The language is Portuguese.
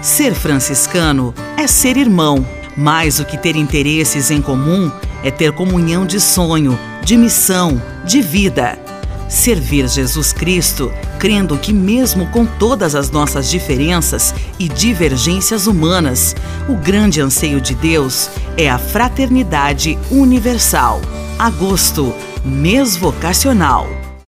Ser franciscano é ser irmão. Mais do que ter interesses em comum, é ter comunhão de sonho, de missão, de vida. Servir Jesus Cristo, crendo que, mesmo com todas as nossas diferenças e divergências humanas, o grande anseio de Deus é a fraternidade universal. Agosto, mês vocacional.